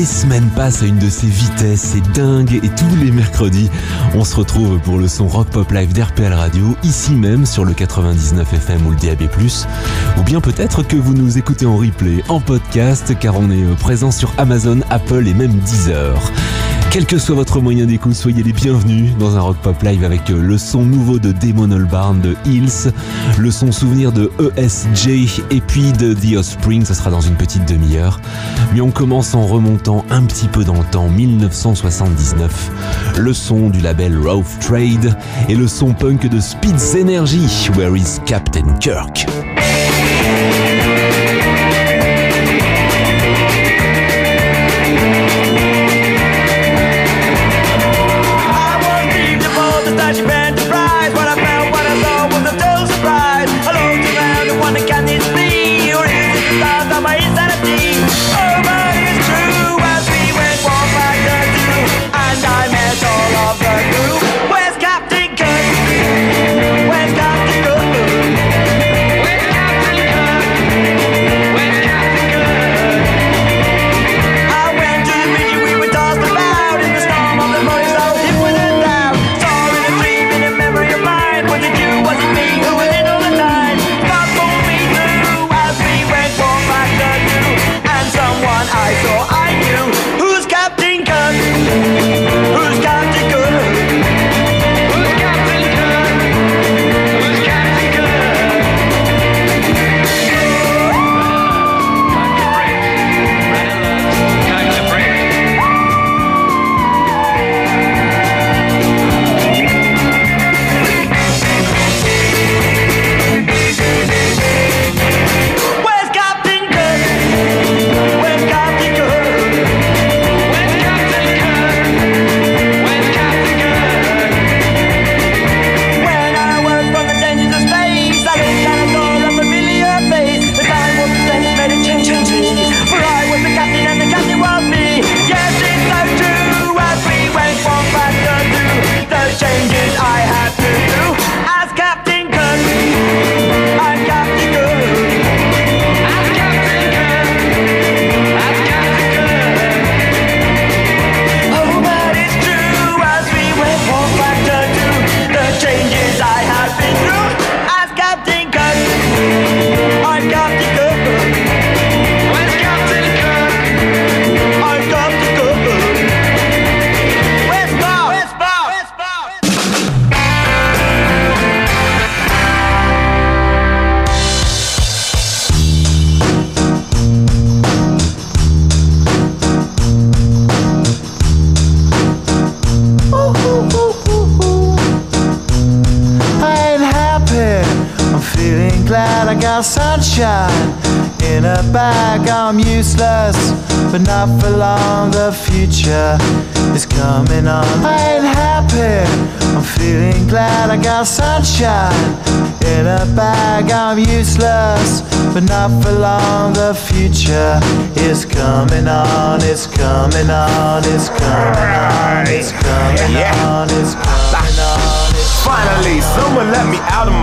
Les semaines passent à une de ces vitesses, c'est dingue et tous les mercredis, on se retrouve pour le son Rock Pop Live d'RPL Radio, ici même sur le 99 FM ou le DAB+, ou bien peut-être que vous nous écoutez en replay, en podcast, car on est présent sur Amazon, Apple et même Deezer. Quel que soit votre moyen d'écoute, soyez les bienvenus dans un Rock Pop Live avec euh, le son nouveau de Damon Albarn de Hills, le son souvenir de ESJ et puis de The Offspring, ça sera dans une petite demi-heure. Mais on commence en remontant un petit peu dans le temps, 1979, le son du label Rough Trade et le son punk de Speeds Energy, Where is Captain Kirk?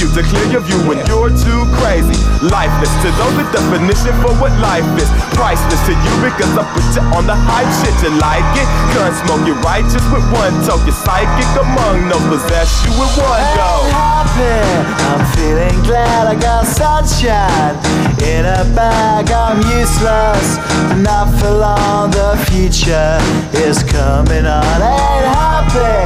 you to clear your view when you're too crazy. Lifeless to those, the definition for what life is. Priceless to you because I put you on the hype shit. You like it? Gun smoke, you're righteous with one toke. You're psychic among no possess you with one go. I'm feeling glad I got sunshine in a bag. I'm useless, not for long. The future is coming on. Ain't happy.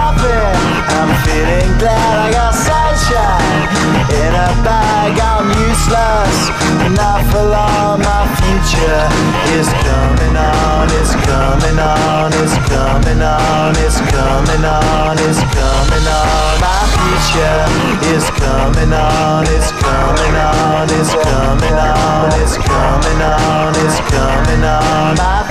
I'm feeling glad I got sunshine in a bag. I'm useless, not for long. My future is coming on. It's coming on. It's coming on. It's coming on. It's coming on. My future is coming on. It's coming on. It's coming on. It's coming on. It's coming on. My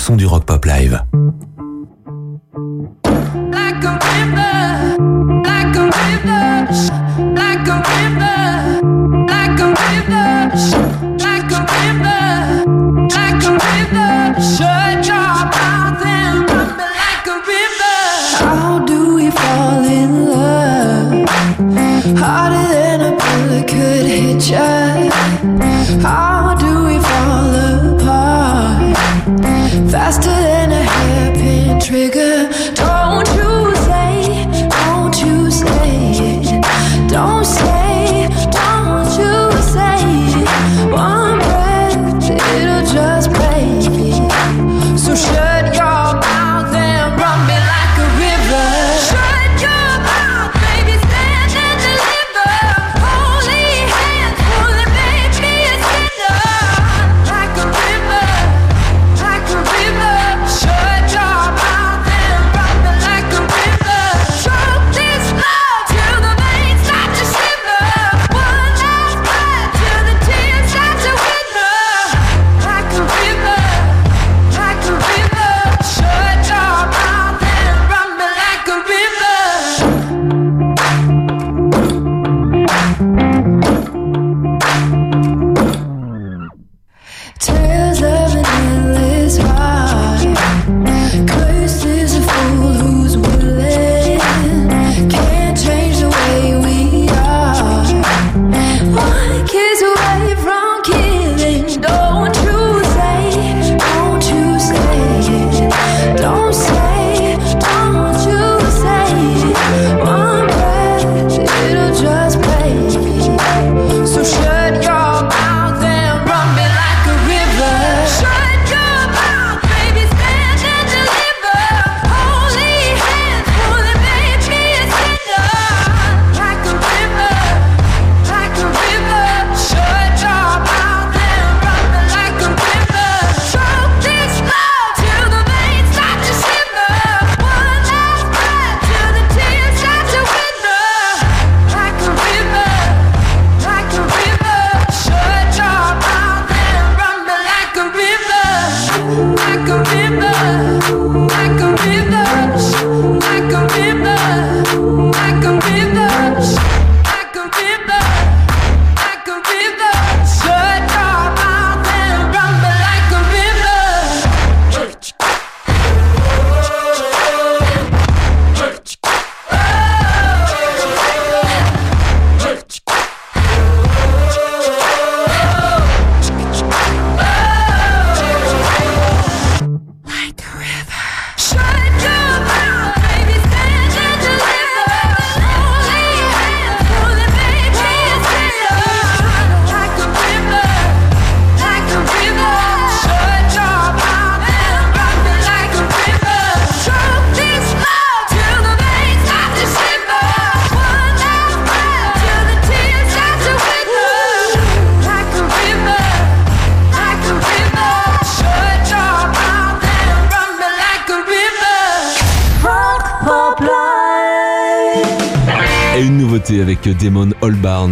Son du rock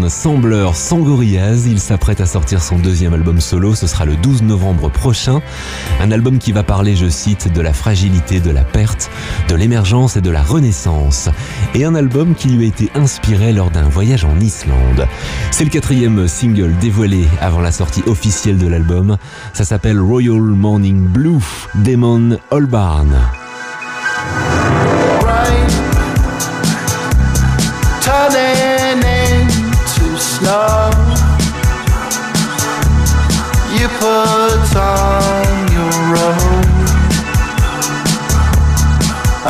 sans gorillaz, il s'apprête à sortir son deuxième album solo, ce sera le 12 novembre prochain. Un album qui va parler, je cite, de la fragilité, de la perte, de l'émergence et de la renaissance. Et un album qui lui a été inspiré lors d'un voyage en Islande. C'est le quatrième single dévoilé avant la sortie officielle de l'album. Ça s'appelle Royal Morning Blue, Damon Holbarn.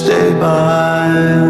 stay behind.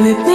baby.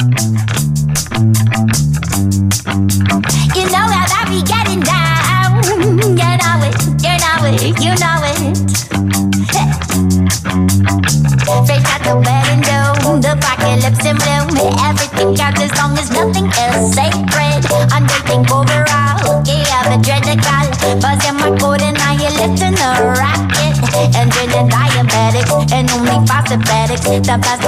You know how I be getting down. You know it, you know it, you know it. Fresh out the wedding room, the pocket lips in bloom. Everything counts as long as nothing is sacred. I'm Underthink overall, get out the dreadical. Buzzing my coat and I lift in a rocket. And dreaded diabetics, and only possibilities. The best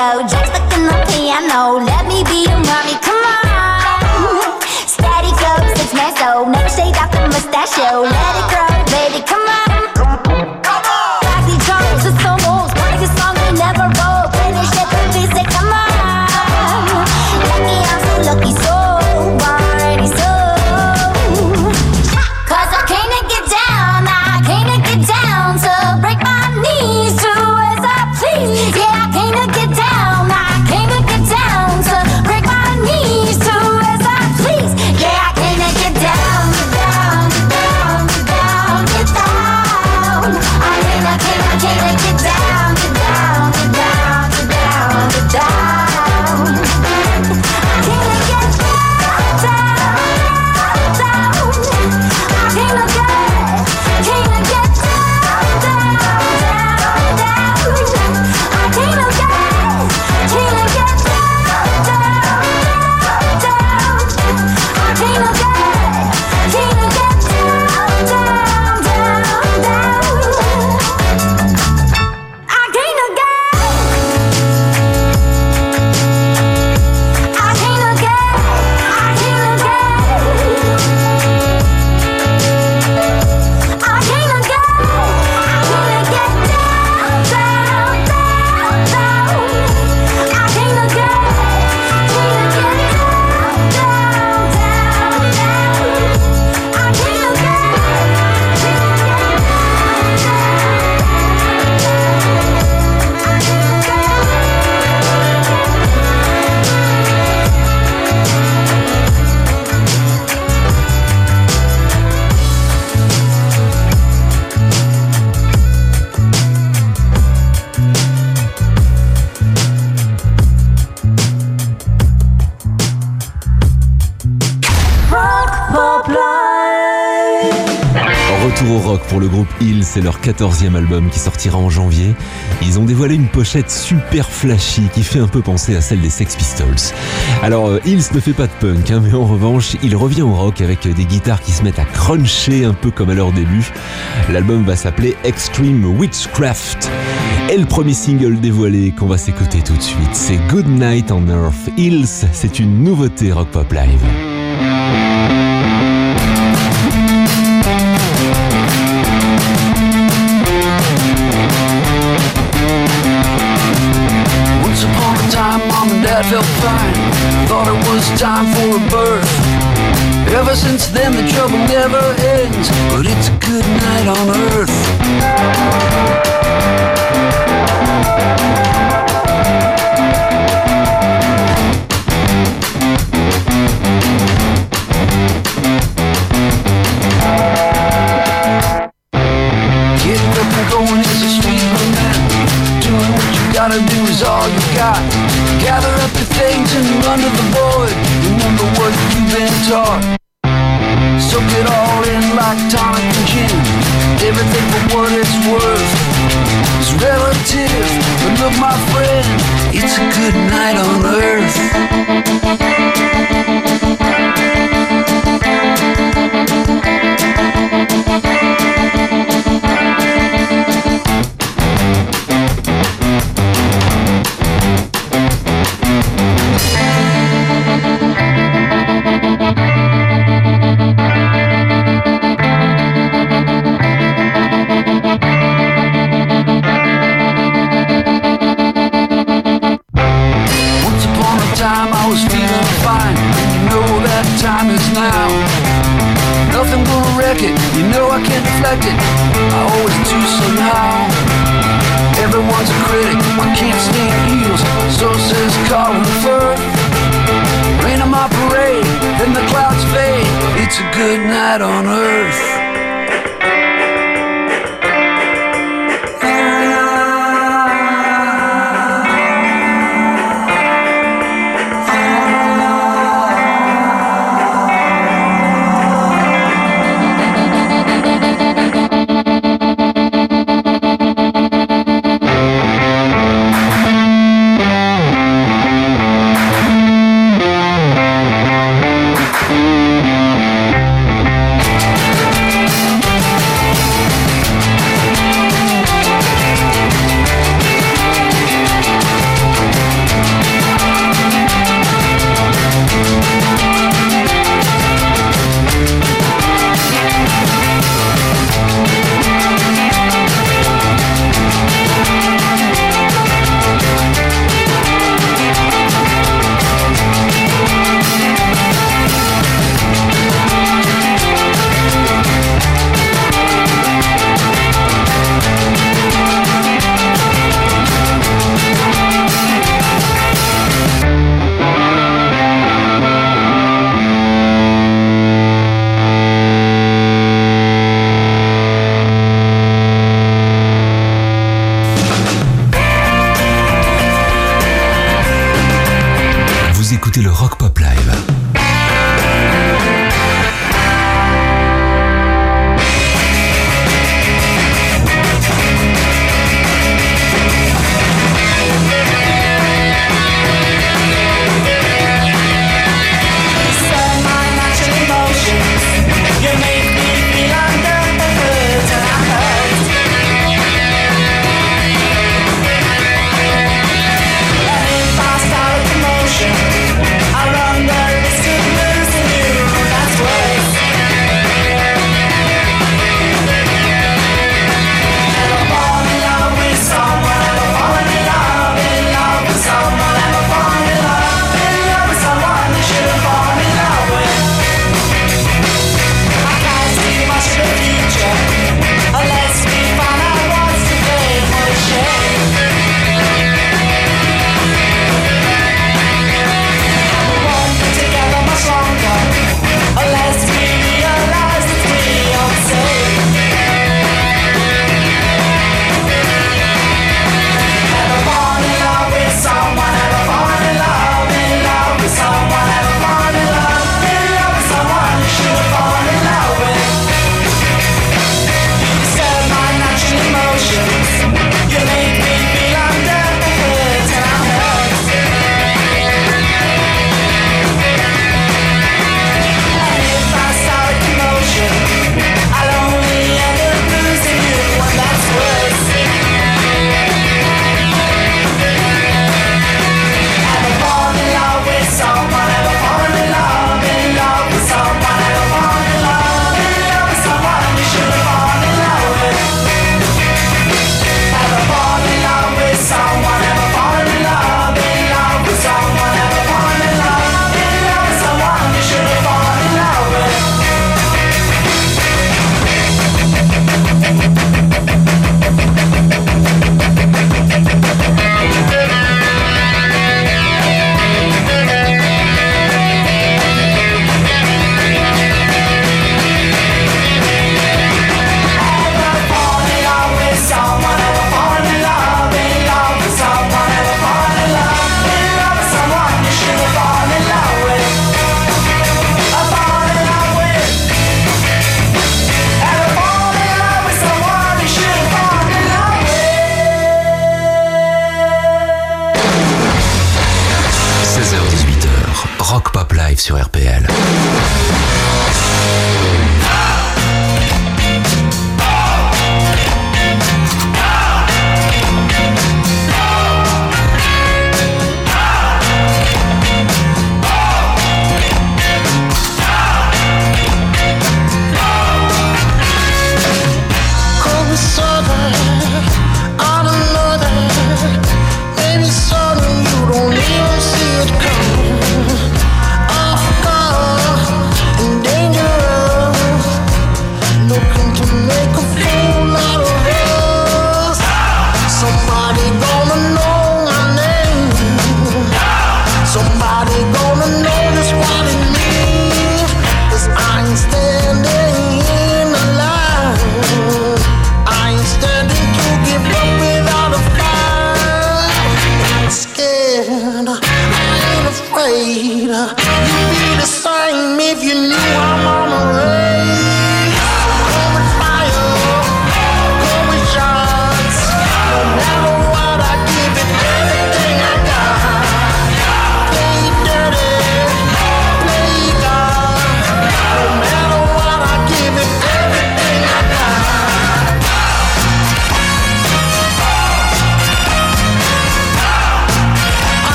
low, Jack stuck in the piano. Let me be your mommy, come on. Static glow, six months old, never shade off the mustachio. Let it grow. Pour le groupe Hill, c'est leur 14e album qui sortira en janvier. Ils ont dévoilé une pochette super flashy qui fait un peu penser à celle des Sex Pistols. Alors, euh, Hills ne fait pas de punk, hein, mais en revanche, il revient au rock avec euh, des guitares qui se mettent à cruncher un peu comme à leur début. L'album va s'appeler Extreme Witchcraft. Et le premier single dévoilé qu'on va s'écouter tout de suite, c'est Good Night on Earth Hills. C'est une nouveauté rock pop live.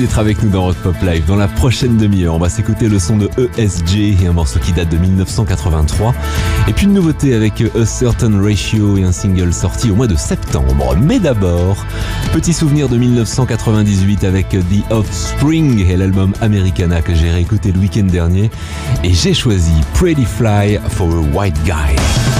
d'être avec nous dans Rock Pop Live. Dans la prochaine demi-heure, on va s'écouter le son de ESJ et un morceau qui date de 1983. Et puis une nouveauté avec A Certain Ratio et un single sorti au mois de septembre. Mais d'abord, petit souvenir de 1998 avec The Offspring et l'album Americana que j'ai réécouté le week-end dernier. Et j'ai choisi Pretty Fly for a White Guy.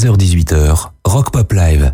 16h-18h, Rock Pop Live.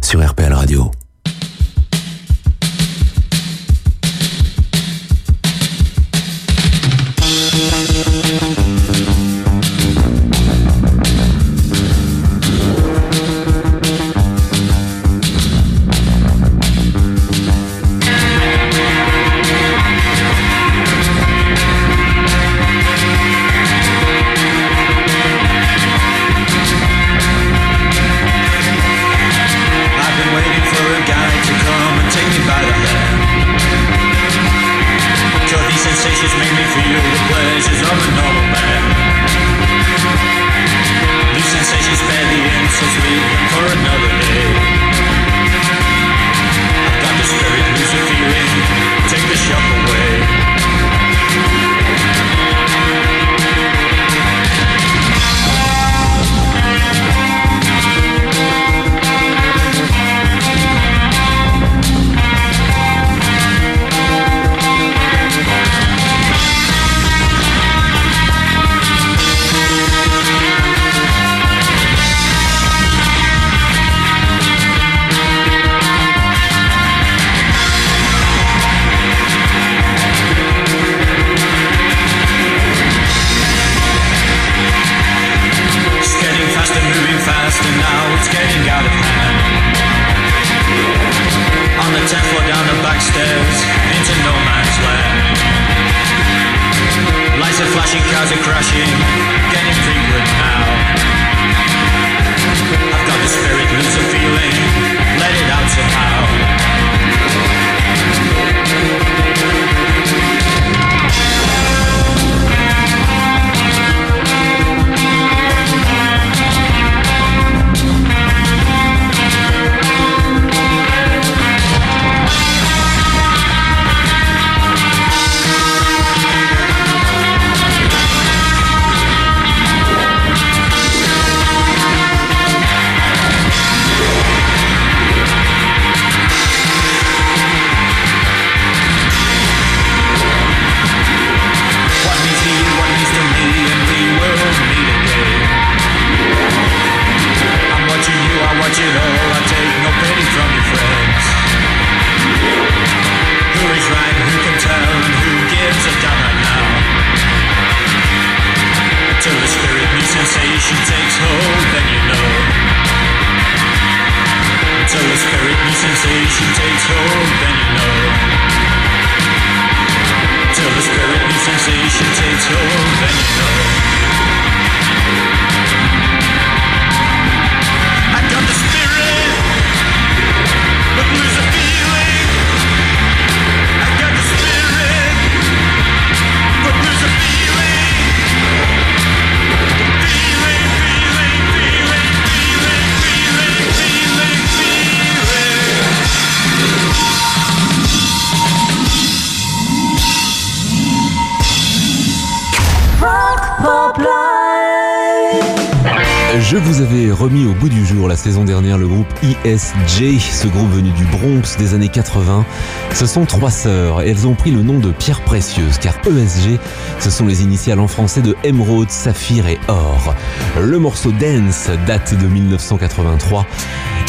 Je vous avais remis au bout du jour la saison dernière le groupe ESJ, ce groupe venu du Bronx des années 80. Ce sont trois sœurs et elles ont pris le nom de pierres précieuses car ESG, ce sont les initiales en français de émeraude, saphir et or. Le morceau Dance date de 1983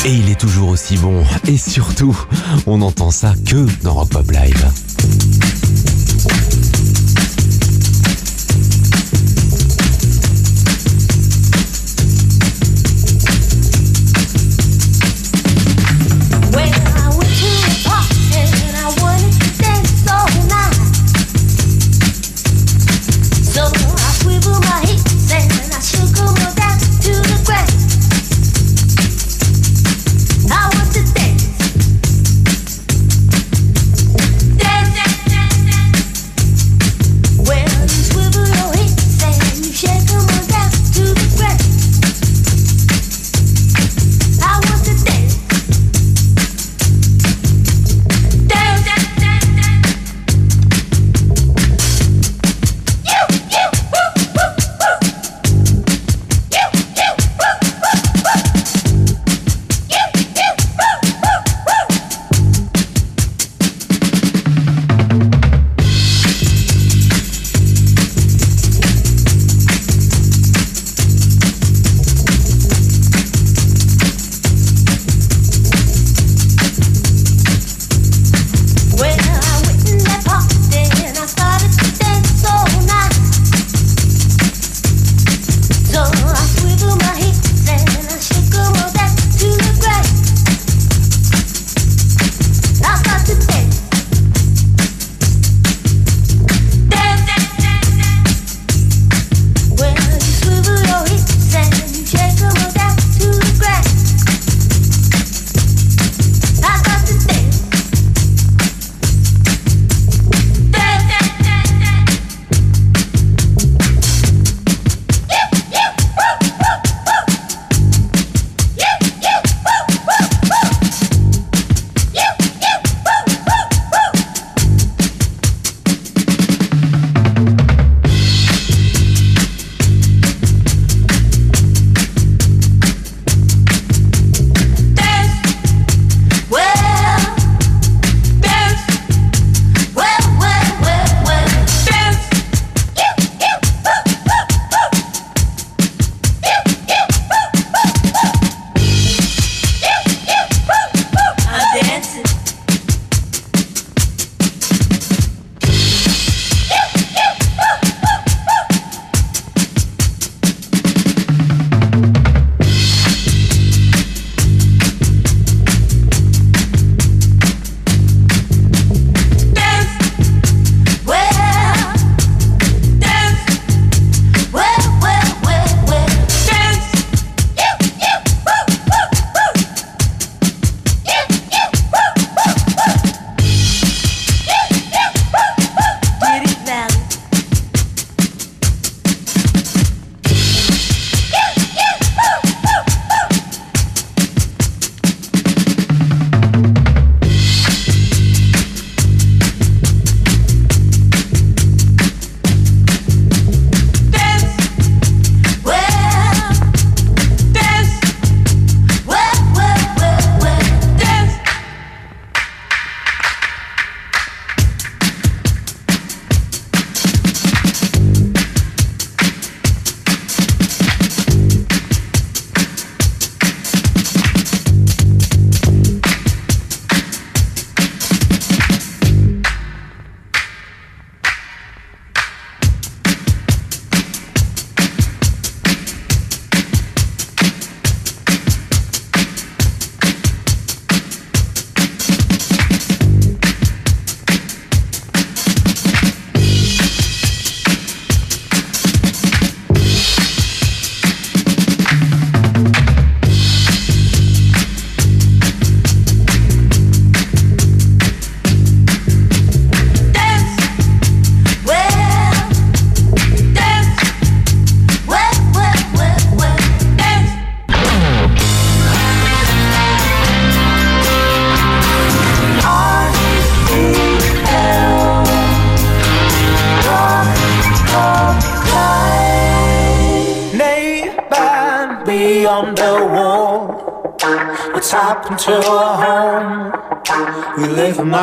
et il est toujours aussi bon. Et surtout, on n'entend ça que dans Rock Pop Live.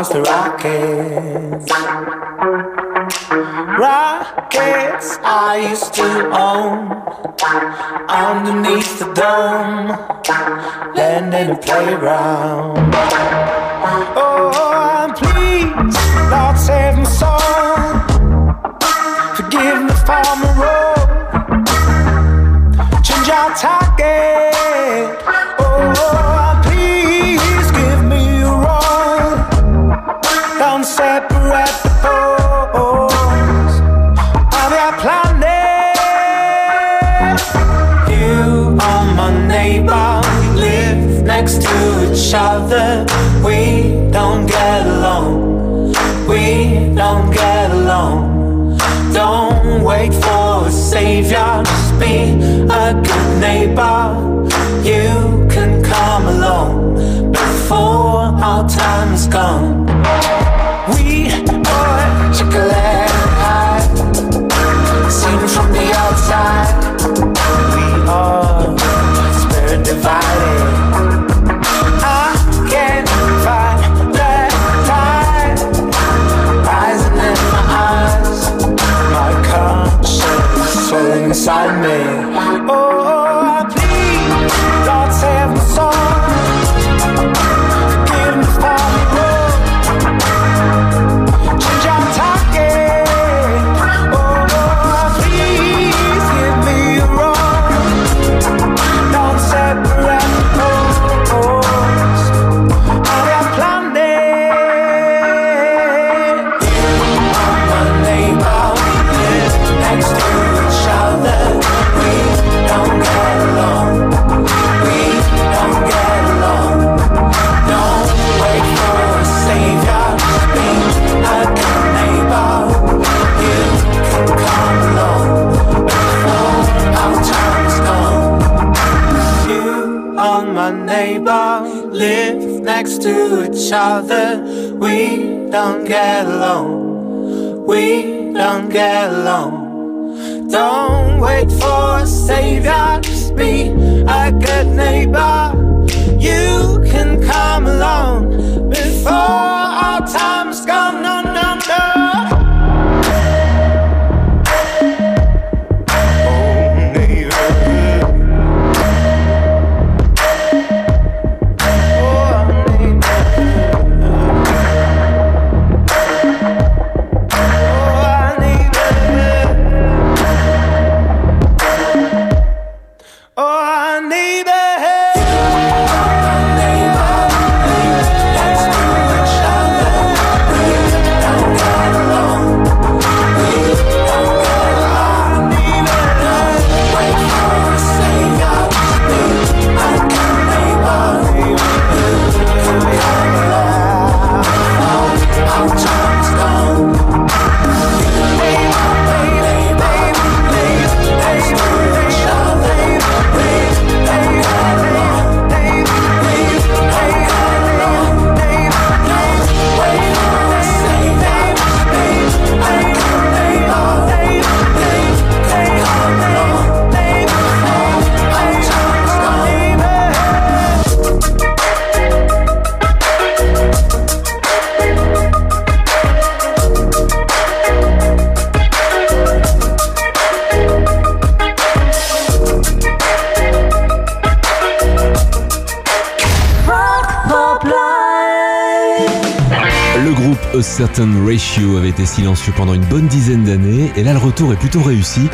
Amongst the rockets. Rockets I used to own underneath the dome, land in a playground. Oh, please, Lord, save my soul. Forgive me for my role. Change our target. Just be a good neighbor. You can come along before our time is gone. We don't get along. We don't get along. Don't wait for a savior, just be a good neighbor. You can come along before our time's gone. No, no, no. Certain Ratio avait été silencieux pendant une bonne dizaine d'années et là le retour est plutôt réussi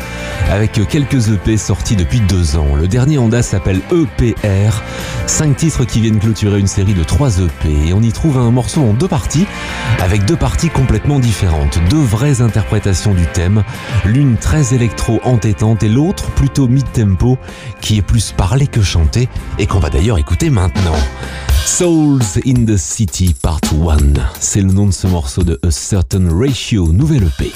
avec quelques EP sortis depuis deux ans. Le dernier date s'appelle EPR, cinq titres qui viennent clôturer une série de trois EP et on y trouve un morceau en deux parties avec deux parties complètement différentes, deux vraies interprétations du thème, l'une très électro entêtante et l'autre plutôt mid-tempo qui est plus parlé que chanté et qu'on va d'ailleurs écouter maintenant. Souls in the City Part 1. C'est le nom de ce morceau de A Certain Ratio, nouvelle EP.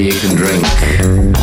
You can drink,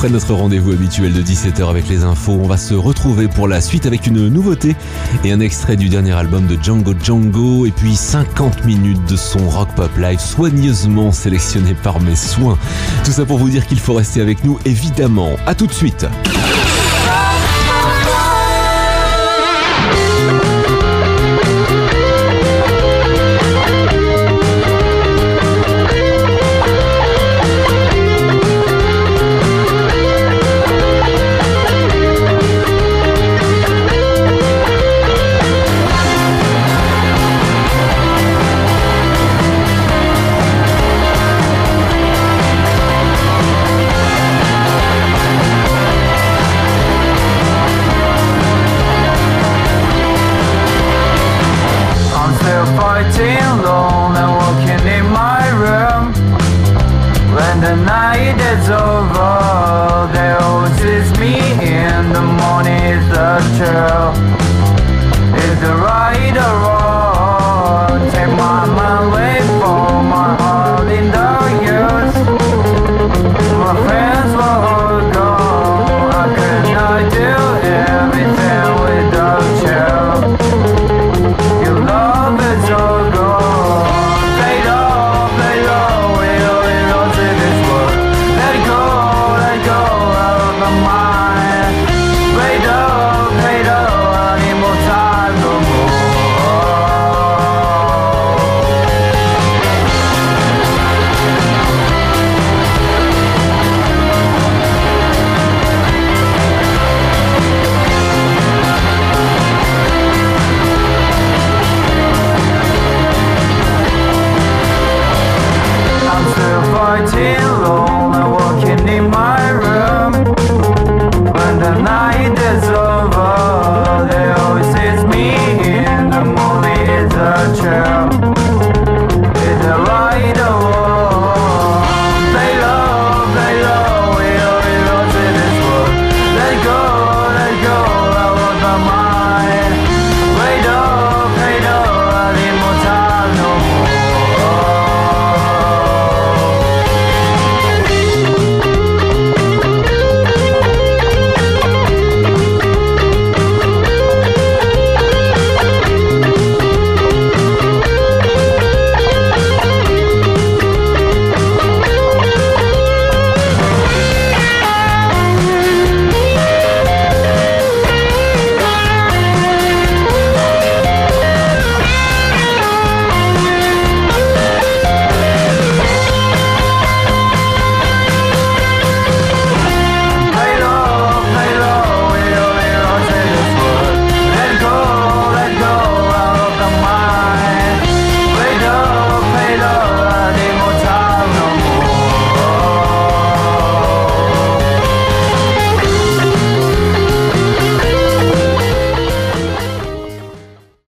après notre rendez-vous habituel de 17h avec les infos, on va se retrouver pour la suite avec une nouveauté et un extrait du dernier album de Django Django et puis 50 minutes de son rock pop live soigneusement sélectionné par mes soins. Tout ça pour vous dire qu'il faut rester avec nous évidemment. À tout de suite.